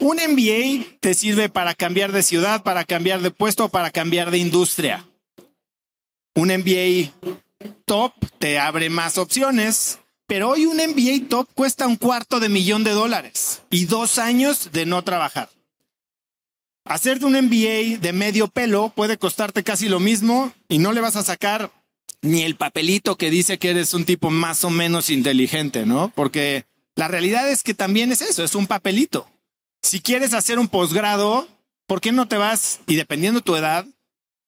Un MBA te sirve para cambiar de ciudad, para cambiar de puesto, para cambiar de industria. Un MBA top te abre más opciones, pero hoy un MBA top cuesta un cuarto de millón de dólares y dos años de no trabajar. Hacerte un MBA de medio pelo puede costarte casi lo mismo y no le vas a sacar ni el papelito que dice que eres un tipo más o menos inteligente, ¿no? Porque la realidad es que también es eso, es un papelito. Si quieres hacer un posgrado, ¿por qué no te vas, y dependiendo tu edad,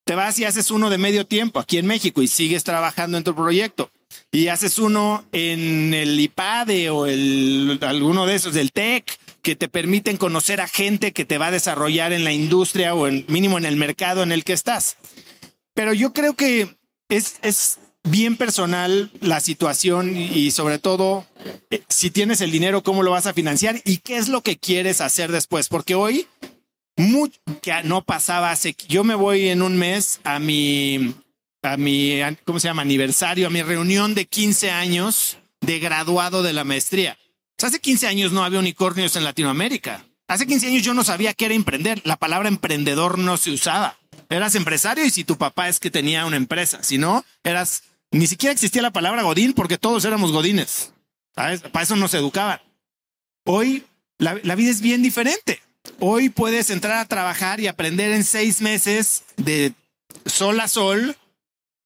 te vas y haces uno de medio tiempo aquí en México y sigues trabajando en tu proyecto? Y haces uno en el IPADE o el, alguno de esos del TEC que te permiten conocer a gente que te va a desarrollar en la industria o en mínimo en el mercado en el que estás. Pero yo creo que es, es bien personal la situación y sobre todo eh, si tienes el dinero, cómo lo vas a financiar y qué es lo que quieres hacer después. Porque hoy que no pasaba hace, yo me voy en un mes a mi, a mi, ¿cómo se llama? Aniversario, a mi reunión de 15 años de graduado de la maestría. hace 15 años no había unicornios en Latinoamérica. Hace 15 años yo no sabía qué era emprender. La palabra emprendedor no se usaba. Eras empresario y si tu papá es que tenía una empresa, si no, eras ni siquiera existía la palabra Godín porque todos éramos Godines. Para eso nos educaban. Hoy la, vida es bien diferente. Hoy puedes entrar a trabajar y aprender en seis meses de sol a sol,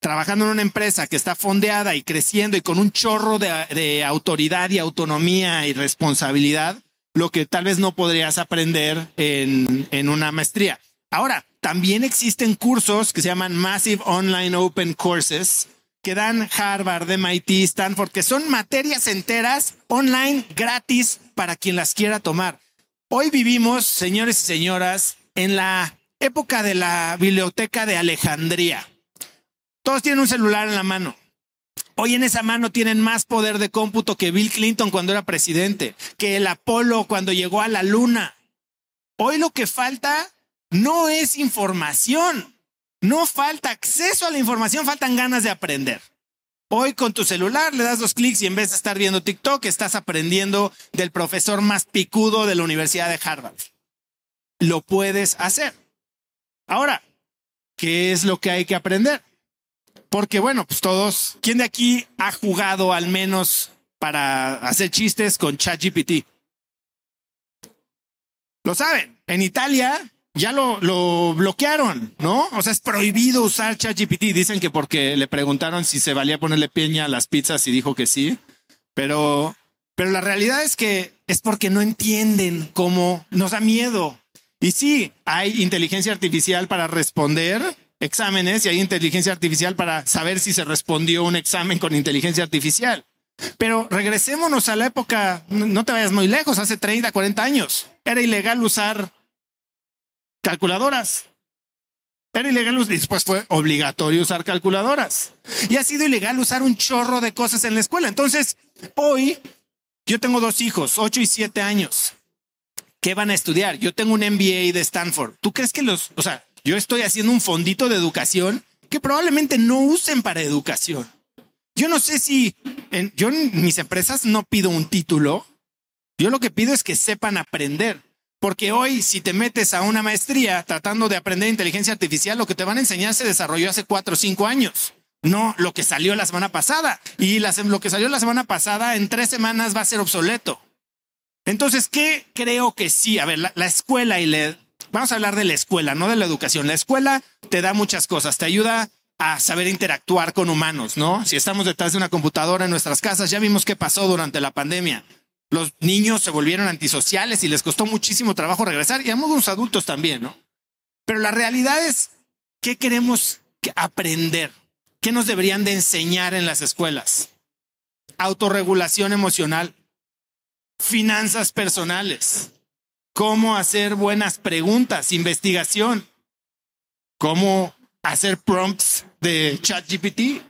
trabajando en una empresa que está fondeada y creciendo y con un chorro de, autoridad y autonomía y responsabilidad, lo que tal vez no podrías aprender en, en una maestría. Ahora, también existen cursos que se llaman Massive Online Open Courses, que dan Harvard, MIT, Stanford, que son materias enteras online gratis para quien las quiera tomar. Hoy vivimos, señores y señoras, en la época de la biblioteca de Alejandría. Todos tienen un celular en la mano. Hoy en esa mano tienen más poder de cómputo que Bill Clinton cuando era presidente, que el Apolo cuando llegó a la luna. Hoy lo que falta no es información, no falta acceso a la información, faltan ganas de aprender. Hoy con tu celular le das dos clics y en vez de estar viendo TikTok, estás aprendiendo del profesor más picudo de la Universidad de Harvard. Lo puedes hacer. Ahora, ¿qué es lo que hay que aprender? Porque bueno, pues todos, ¿quién de aquí ha jugado al menos para hacer chistes con ChatGPT? Lo saben. En Italia ya lo, lo bloquearon, ¿no? O sea, es prohibido usar ChatGPT. Dicen que porque le preguntaron si se valía ponerle piña a las pizzas y dijo que sí. Pero, pero la realidad es que es porque no entienden cómo nos da miedo. Y sí, hay inteligencia artificial para responder exámenes y hay inteligencia artificial para saber si se respondió un examen con inteligencia artificial. Pero regresémonos a la época, no te vayas muy lejos, hace 30, 40 años. Era ilegal usar calculadoras. Era ilegal después fue obligatorio usar calculadoras. Y ha sido ilegal usar un chorro de cosas en la escuela. Entonces, hoy yo tengo dos hijos, ocho y siete años. ¿Qué van a estudiar? Yo tengo un MBA de Stanford. ¿Tú crees que los, o sea, yo estoy haciendo un fondito de educación que probablemente no usen para educación? Yo no sé si en, yo en mis empresas no pido un título. Yo lo que pido es que sepan aprender. Porque hoy, si te metes a una maestría tratando de aprender inteligencia artificial, lo que te van a enseñar se desarrolló hace cuatro o cinco años. No lo que salió la semana pasada. Y lo que salió la semana pasada en tres semanas va a ser obsoleto. Entonces, ¿qué creo que sí? A ver, la, la escuela y le... Vamos a hablar de la escuela, no de la educación. La escuela te da muchas cosas. Te ayuda a saber interactuar con humanos, ¿no? Si estamos detrás de una computadora en nuestras casas, ya vimos qué pasó durante la pandemia los niños se volvieron antisociales y les costó muchísimo trabajo regresar y a algunos adultos también, ¿no? Pero la realidad es, ¿qué queremos aprender? ¿Qué nos deberían de enseñar en las escuelas? Autorregulación emocional, finanzas personales, cómo hacer buenas preguntas, investigación, cómo hacer prompts de ChatGPT.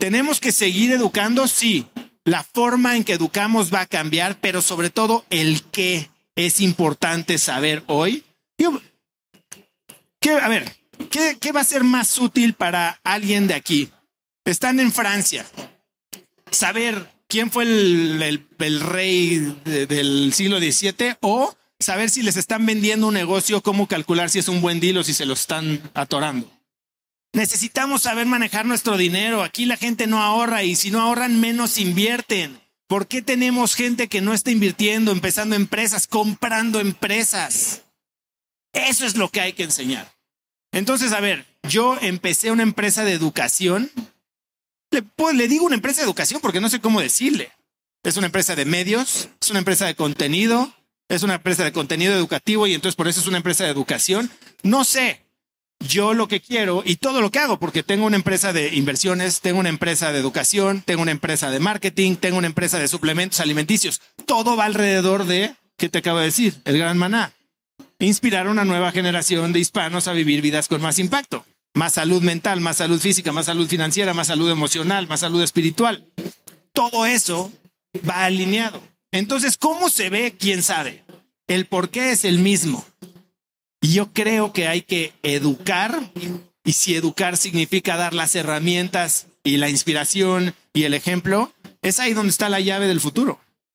¿Tenemos que seguir educando? Sí, la forma en que educamos va a cambiar, pero sobre todo el qué es importante saber hoy. ¿qué, a ver, ¿qué, ¿qué va a ser más útil para alguien de aquí? Están en Francia. Saber quién fue el, rey del siglo XVII o saber si les están vendiendo un negocio, cómo calcular si es un buen deal o si se lo están atorando. Necesitamos saber manejar nuestro dinero. Aquí la gente no ahorra y si no ahorran, menos invierten. ¿Por qué tenemos gente que no está invirtiendo, empezando empresas, comprando empresas? Eso es lo que hay que enseñar. Entonces, a ver, yo empecé una empresa de educación. Le, pues, le digo una empresa de educación porque no sé cómo decirle. Es una empresa de medios, es una empresa de contenido, es una empresa de contenido educativo y entonces por eso es una empresa de educación. No sé, yo lo que quiero y todo lo que hago, porque tengo una empresa de inversiones, tengo una empresa de educación, tengo una empresa de marketing, tengo una empresa de suplementos alimenticios. Todo va alrededor de, ¿qué te acabo de decir? El gran maná. Inspirar a una nueva generación de hispanos a vivir vidas con más impacto. Más salud mental, más salud física, más salud financiera, más salud emocional, más salud espiritual. Todo eso va alineado. Entonces, ¿cómo se ve? ¿Quién sabe? El por qué es el mismo. Yo creo que hay que educar, y si educar significa dar las herramientas y la inspiración y el ejemplo, es ahí donde está la llave del futuro.